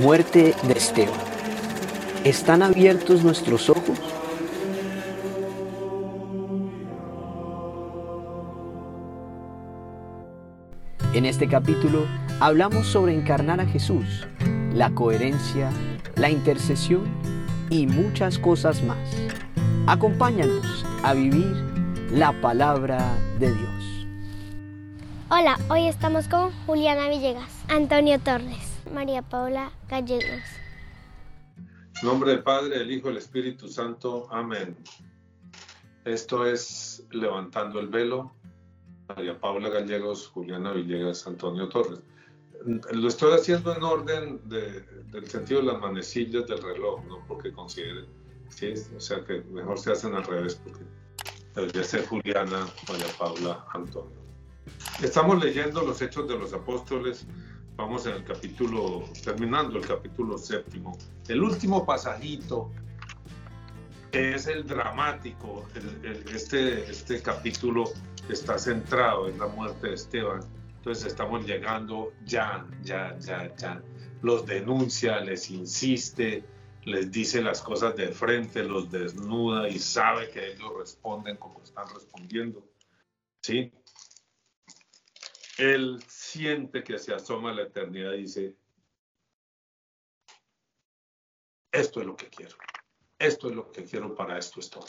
Muerte de Esteban. ¿Están abiertos nuestros ojos? En este capítulo hablamos sobre encarnar a Jesús, la coherencia, la intercesión y muchas cosas más. Acompáñanos a vivir la palabra de Dios. Hola, hoy estamos con Juliana Villegas, Antonio Torres, María Paula Gallegos. Nombre del Padre, del Hijo y del Espíritu Santo. Amén. Esto es Levantando el Velo. María Paula Gallegos, Juliana Villegas, Antonio Torres. Lo estoy haciendo en orden del sentido de las manecillas del reloj, no porque considere. ¿sí? O sea que mejor se hacen al revés, porque debería ser Juliana, María Paula, Antonio. Estamos leyendo los Hechos de los Apóstoles. Vamos en el capítulo, terminando el capítulo séptimo. El último pasajito es el dramático. este, este capítulo está centrado en la muerte de Esteban. Entonces estamos llegando ya, ya, ya, ya. Los denuncia, les insiste, les dice las cosas de frente, los desnuda y sabe que ellos responden como están respondiendo. ¿Sí? Él siente que se asoma a la eternidad y dice, esto es lo que quiero, esto es lo que quiero, para esto estoy.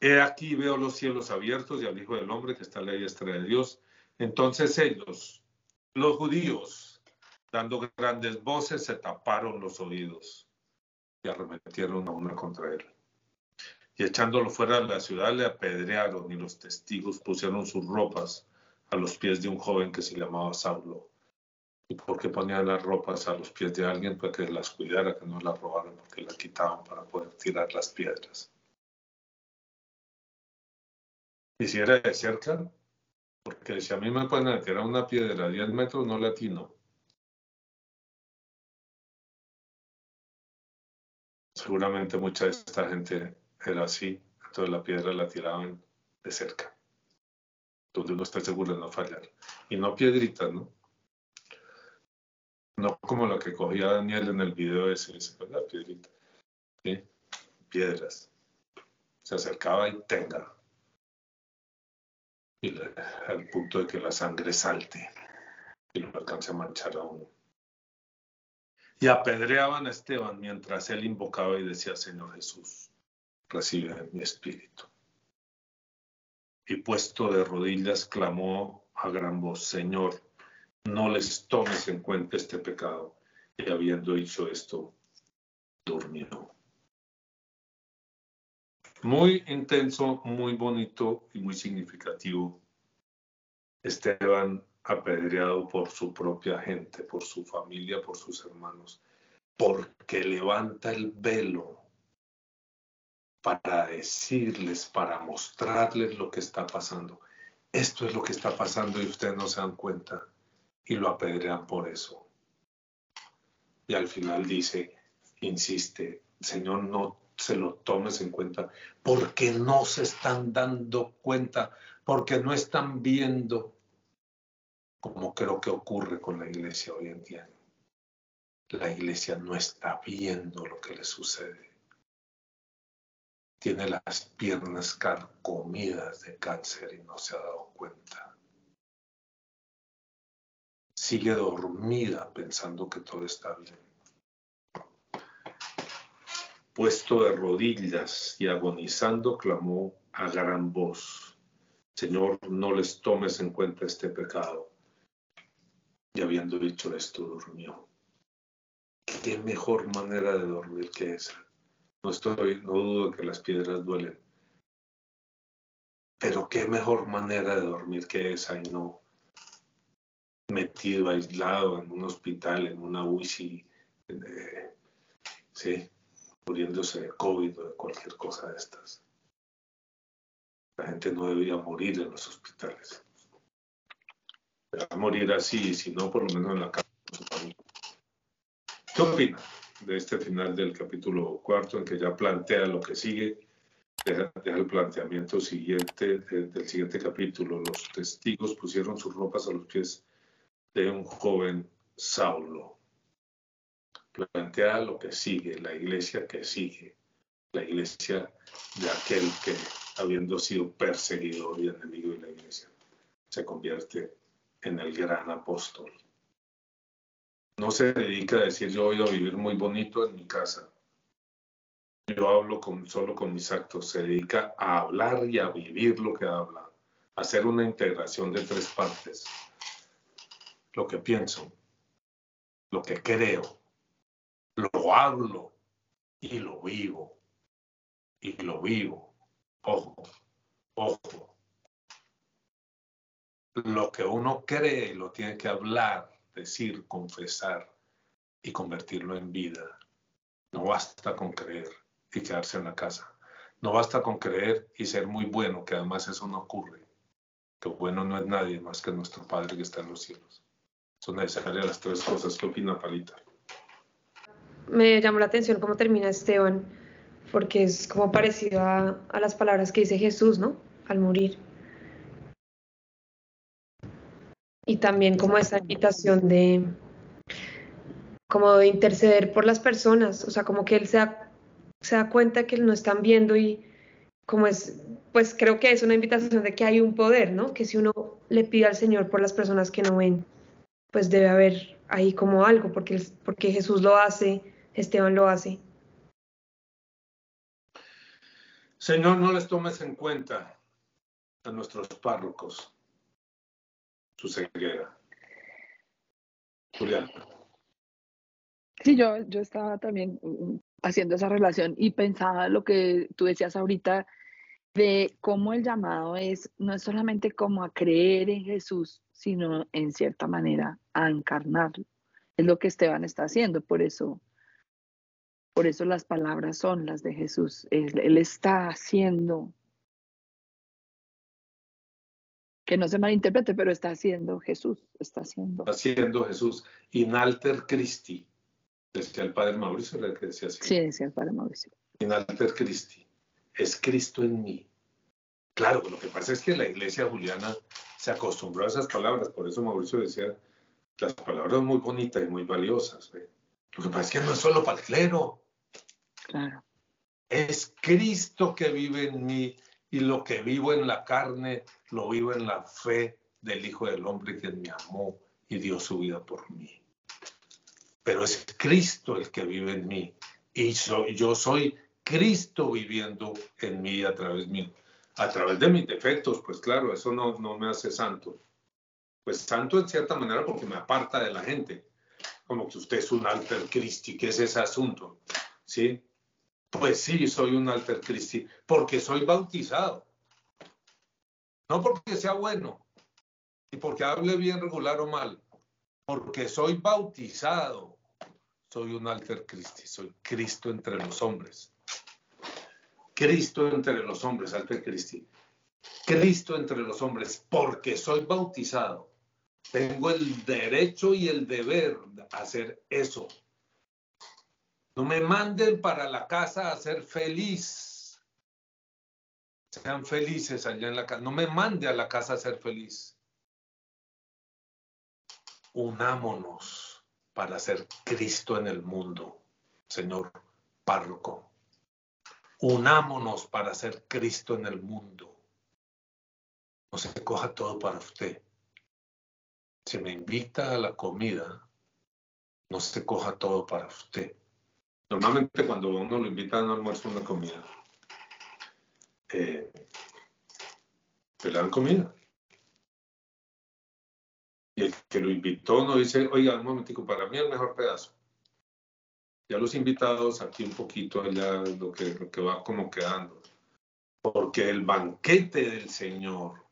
He aquí veo los cielos abiertos y al Hijo del Hombre que está en la diestra de Dios. Entonces ellos, los judíos, dando grandes voces, se taparon los oídos y arremetieron a una contra él. Y echándolo fuera de la ciudad le apedrearon y los testigos pusieron sus ropas a los pies de un joven que se llamaba Saulo. ¿Y por qué ponían las ropas a los pies de alguien? Para que las cuidara, que no las robaran, porque las quitaban para poder tirar las piedras. Y si era de cerca, porque si a mí me pueden tirar una piedra a 10 metros, no la atino. Seguramente mucha de esta gente era así, entonces la piedra la tiraban de cerca donde uno está seguro de no fallar. Y no piedritas, ¿no? No como la que cogía Daniel en el video ese, la piedrita. ¿sí? Piedras. Se acercaba y tenga. Al punto de que la sangre salte y lo alcance a manchar a uno. Y apedreaban a Esteban mientras él invocaba y decía, Señor Jesús, recibe mi espíritu y puesto de rodillas clamó a gran voz, Señor, no les tomes en cuenta este pecado. Y habiendo dicho esto, durmió. Muy intenso, muy bonito y muy significativo. Esteban apedreado por su propia gente, por su familia, por sus hermanos, porque levanta el velo para decirles, para mostrarles lo que está pasando. Esto es lo que está pasando y ustedes no se dan cuenta y lo apedrean por eso. Y al final dice, insiste, Señor, no se lo tomes en cuenta, porque no se están dando cuenta, porque no están viendo, como creo que ocurre con la iglesia hoy en día. La iglesia no está viendo lo que le sucede tiene las piernas carcomidas de cáncer y no se ha dado cuenta. Sigue dormida pensando que todo está bien. Puesto de rodillas y agonizando, clamó a gran voz, Señor, no les tomes en cuenta este pecado. Y habiendo dicho esto, durmió. ¿Qué mejor manera de dormir que esa? No estoy, no dudo que las piedras duelen. Pero qué mejor manera de dormir que esa y no metido, aislado en un hospital, en una UCI, eh, sí, muriéndose de COVID o de cualquier cosa de estas. La gente no debía morir en los hospitales. Debe morir así, si no, por lo menos en la casa. ¿Qué opina? De este final del capítulo cuarto, en que ya plantea lo que sigue, deja, el planteamiento siguiente del siguiente capítulo. Los testigos pusieron sus ropas a los pies de un joven Saulo. plantea lo que sigue, la iglesia que sigue, la iglesia de aquel que, habiendo sido perseguidor y enemigo de la iglesia, se convierte en el gran apóstol. No se dedica a decir yo voy a vivir muy bonito en mi casa. Yo hablo solo con mis actos. Se dedica a hablar y a vivir lo que habla. Hacer una integración de tres partes. Lo que pienso, lo que creo, lo hablo y lo vivo. Y lo vivo. Ojo, ojo. Lo que uno cree lo tiene que hablar, decir, confesar y convertirlo en vida. No basta con creer y quedarse en la casa. No basta con creer y ser muy bueno, que además eso no ocurre. Que bueno no es nadie más que nuestro Padre que está en los cielos. Son necesarias las tres cosas. ¿Qué opina Palita? Me llamó la atención cómo termina Esteban, porque es como parecido a, a las palabras que dice Jesús, ¿no? Al morir. Y también como esa invitación de como de interceder por las personas, o sea, como que él se da, se da cuenta que no están viendo y como es, pues creo que es una invitación de que hay un poder, ¿no? Que si uno le pide al Señor por las personas que no ven, pues debe haber ahí como algo, porque, porque Jesús lo hace, Esteban lo hace. Señor, no les tomes en cuenta a nuestros párrocos su ceguera. Julián. Sí, yo, yo estaba también mm, haciendo esa relación y pensaba lo que tú decías ahorita de cómo el llamado es, no es solamente como a creer en Jesús, sino en cierta manera a encarnarlo. Es lo que Esteban está haciendo, por eso, por eso las palabras son las de Jesús. Él, está haciendo, que no se malinterprete, pero está haciendo Jesús, está haciendo. Haciendo Jesús, in alter Christi, decía el padre Mauricio, le decía así. Sí, decía el padre Mauricio. In alter Christi es Cristo en mí. Claro, lo que pasa es que la iglesia juliana se acostumbró a esas palabras, por eso Mauricio decía, las palabras muy bonitas y muy valiosas. Lo que pasa es que no es solo para el clero. Claro. Es Cristo que vive en mí y lo que vivo en la carne lo vivo en la fe del Hijo del Hombre que me amó y dio su vida por mí. Pero es Cristo el que vive en mí y yo soy Cristo viviendo en mí a través mío. A través de mis defectos, pues claro, eso no, no me hace santo. Pues santo en cierta manera porque me aparta de la gente. Como que usted es un alter Christi, ¿qué es ese asunto? ¿Sí? Pues sí, soy un alter Christi, porque soy bautizado. No porque sea bueno, y porque hable bien, regular o mal, porque soy bautizado. Soy un alter Christi, soy Cristo entre los hombres. Cristo entre los hombres, Alter Cristi. Cristo entre los hombres, porque soy bautizado. Tengo el derecho y el deber de hacer eso. No me manden para la casa a ser feliz. Sean felices allá en la casa. No me mande a la casa a ser feliz. Unámonos para ser Cristo en el mundo, Señor párroco. Unámonos para ser Cristo en el mundo. No se coja todo para usted. Si me invita a la comida, no se coja todo para usted. Normalmente cuando uno lo invita a un almuerzo una comida, eh, comida. Y el que lo invitó no dice, oiga, un momentico, para mí el mejor pedazo ya los invitados aquí un poquito allá lo que, lo que va como quedando. Porque el banquete del Señor,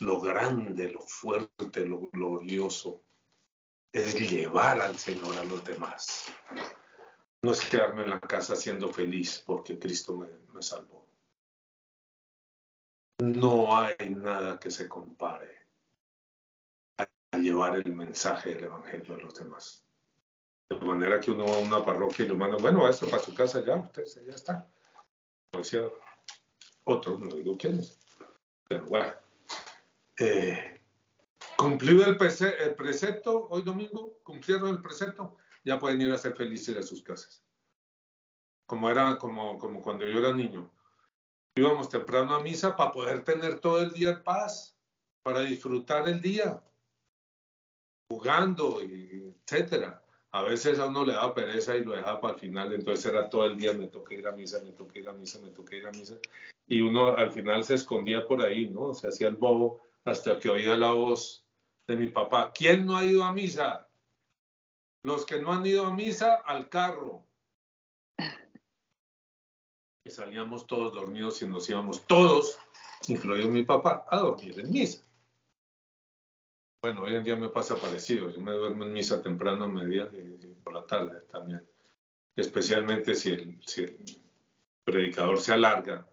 lo grande, lo fuerte, lo glorioso, es llevar al Señor a los demás. No es quedarme en la casa siendo feliz porque Cristo me, me salvó. No hay nada que se compare a llevar el mensaje del Evangelio a los demás. De manera que uno va a una parroquia y lo manda, bueno, esto para su casa ya, usted ya está. decía otro, no digo quién es. Pero bueno. Eh, cumplido el, precepto, hoy domingo, cumplieron el precepto. ya pueden ir a ser felices a sus casas. Como era, como, como cuando yo era niño. Íbamos temprano a misa para poder tener todo el día en paz, para disfrutar el día, jugando, etcétera. A veces a uno le daba pereza y lo dejaba para el final, entonces era todo el día, me toqué ir a misa, me toqué ir a misa, me toqué ir a misa. Y uno al final se escondía por ahí, ¿no? Se hacía el bobo hasta que oía la voz de mi papá. ¿Quién no ha ido a misa? Los que no han ido a misa, al carro. Y salíamos todos dormidos y nos íbamos todos, incluido mi papá, a dormir en misa. Bueno, hoy en día me pasa parecido. Yo me duermo en misa temprano, a y por la tarde también. Especialmente si el predicador se alarga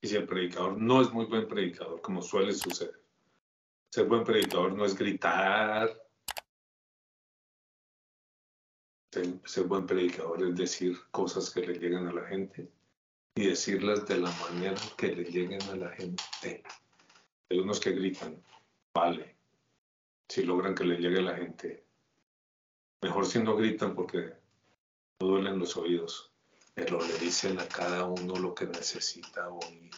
y si el predicador no es muy buen predicador, como suele suceder. Ser buen predicador no es gritar, ser, buen predicador es decir cosas que le lleguen a la gente y decirlas de la manera que le lleguen a la gente. Hay unos que gritan, vale, si logran que le llegue a la gente. Mejor si no gritan porque no duelen los oídos, pero le dicen a cada uno lo que necesita oír.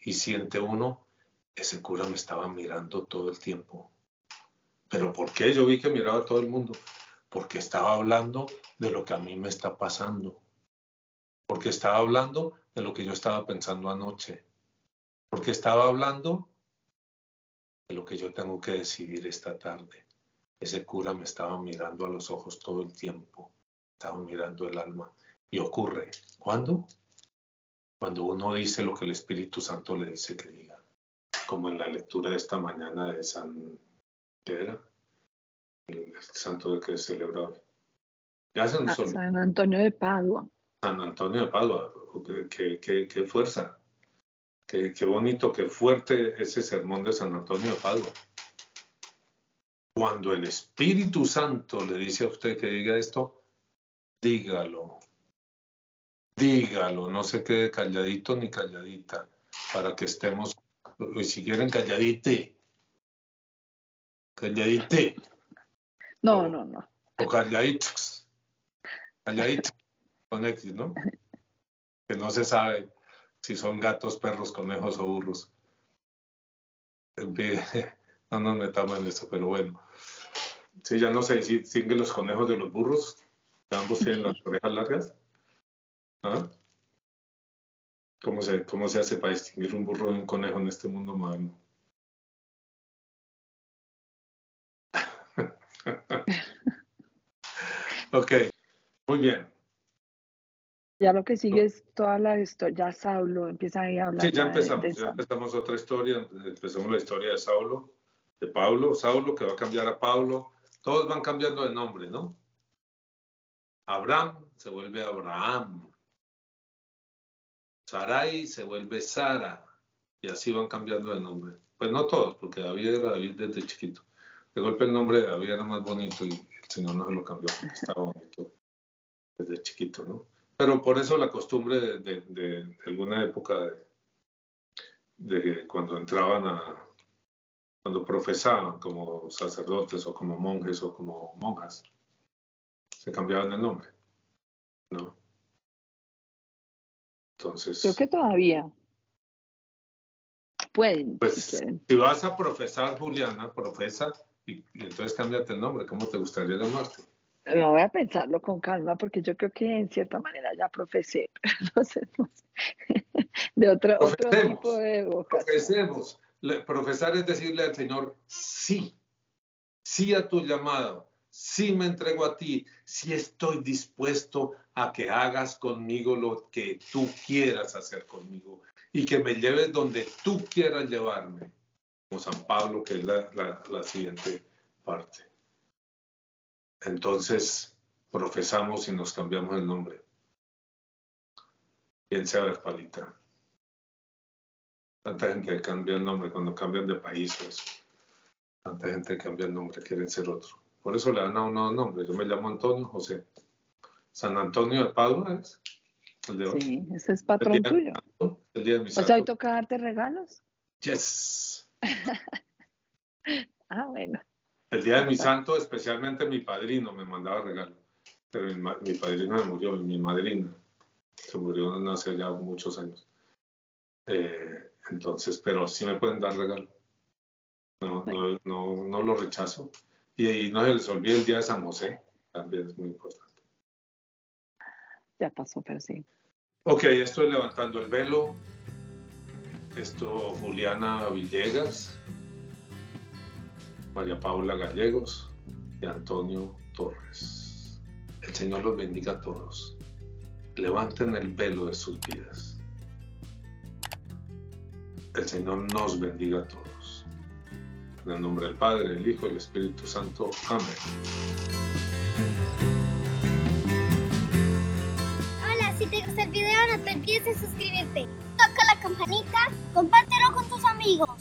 Y siente uno, ese cura me estaba mirando todo el tiempo ¿Pero por qué? Yo vi que miraba a todo el mundo. Porque estaba hablando de lo que a mí me está pasando. Porque estaba hablando de lo que yo estaba pensando anoche. Porque estaba hablando de lo que yo tengo que decidir esta tarde. Ese cura me estaba mirando a los ojos todo el tiempo. Estaba mirando el alma. Y ocurre. ¿Cuándo? Cuando uno dice lo que el Espíritu Santo le dice que diga. Como en la lectura de esta mañana de San era el santo de que celebraba. Ya San, San Antonio de Padua. San Antonio de Padua, qué, qué, qué fuerza, qué, qué, bonito, qué fuerte ese sermón de San Antonio de Padua. Cuando el Espíritu Santo le dice a usted que diga esto, dígalo, dígalo, no se quede calladito ni calladita, para que estemos, y si quieren calladite, Calladite. No, no, no. O calladitos. Calladitos. Con X, ¿no? Que no se sabe si son gatos, perros, conejos o burros. No nos metamos en eso, pero bueno. Sí, ya no sé si siguen los conejos de los burros. Ambos tienen las orejas largas. ¿Ah? ¿Cómo se, ¿Cómo se hace para distinguir un burro de un conejo en este mundo moderno? ok, muy bien. Ya lo que sigue es toda la historia, ya Saulo empieza ahí a hablar. Sí, ya empezamos, ya empezamos otra historia, empezamos la historia de Saulo, de Pablo, Saulo que va a cambiar a Pablo, todos van cambiando de nombre, ¿no? Abraham se vuelve Abraham, Sarai se vuelve Sara, y así van cambiando de nombre. Pues no todos, porque David era David desde chiquito. De golpe el nombre de David era más bonito y el Señor no lo cambió estaba bonito desde chiquito, ¿no? Pero por eso la costumbre de, alguna época de, cuando entraban a, cuando profesaban como sacerdotes o como monjes o como monjas, se cambiaban el nombre, ¿no? Entonces. Creo que todavía pueden. Pues si vas a profesar, Juliana, profesa y, entonces cámbiate el nombre, ¿cómo te gustaría llamarte? No voy a pensarlo con calma porque yo creo que en cierta manera ya profesé, no sé, de otro, otro tipo de Profesemos. profesar es decirle al Señor, sí, sí a tu llamado, sí me entrego a ti, sí estoy dispuesto a que hagas conmigo lo que tú quieras hacer conmigo y que me lleves donde tú quieras llevarme como San Pablo, que es la, siguiente parte. Entonces, profesamos y nos cambiamos el nombre. Bien sea Palita. Tanta gente cambia el nombre cuando cambian de países. Tanta gente cambia el nombre, quieren ser otro. Por eso le dan a uno nombre. Yo me llamo Antonio José. San Antonio de Padua es el de hoy. Sí, ese es patrón tuyo. El día de mi O sea, hoy toca darte regalos. Yes. ah, bueno. El día de mi santo, especialmente mi padrino me mandaba regalo. Pero mi, padrino me murió, mi madrina se murió hace ya muchos años. Eh, entonces, pero sí me pueden dar regalo. No, no, no, no lo rechazo. Y, no se les olvide el día de San José, también es muy importante. Ya pasó, pero sí. Ok, estoy levantando el velo. Esto Juliana Villegas, María Paula Gallegos y Antonio Torres. El Señor los bendiga a todos. Levanten el velo de sus vidas. El Señor nos bendiga a todos. En el nombre del Padre, el Hijo y el Espíritu Santo. Amén. No te olvides de suscribirte. Toca la campanita, compártelo con tus amigos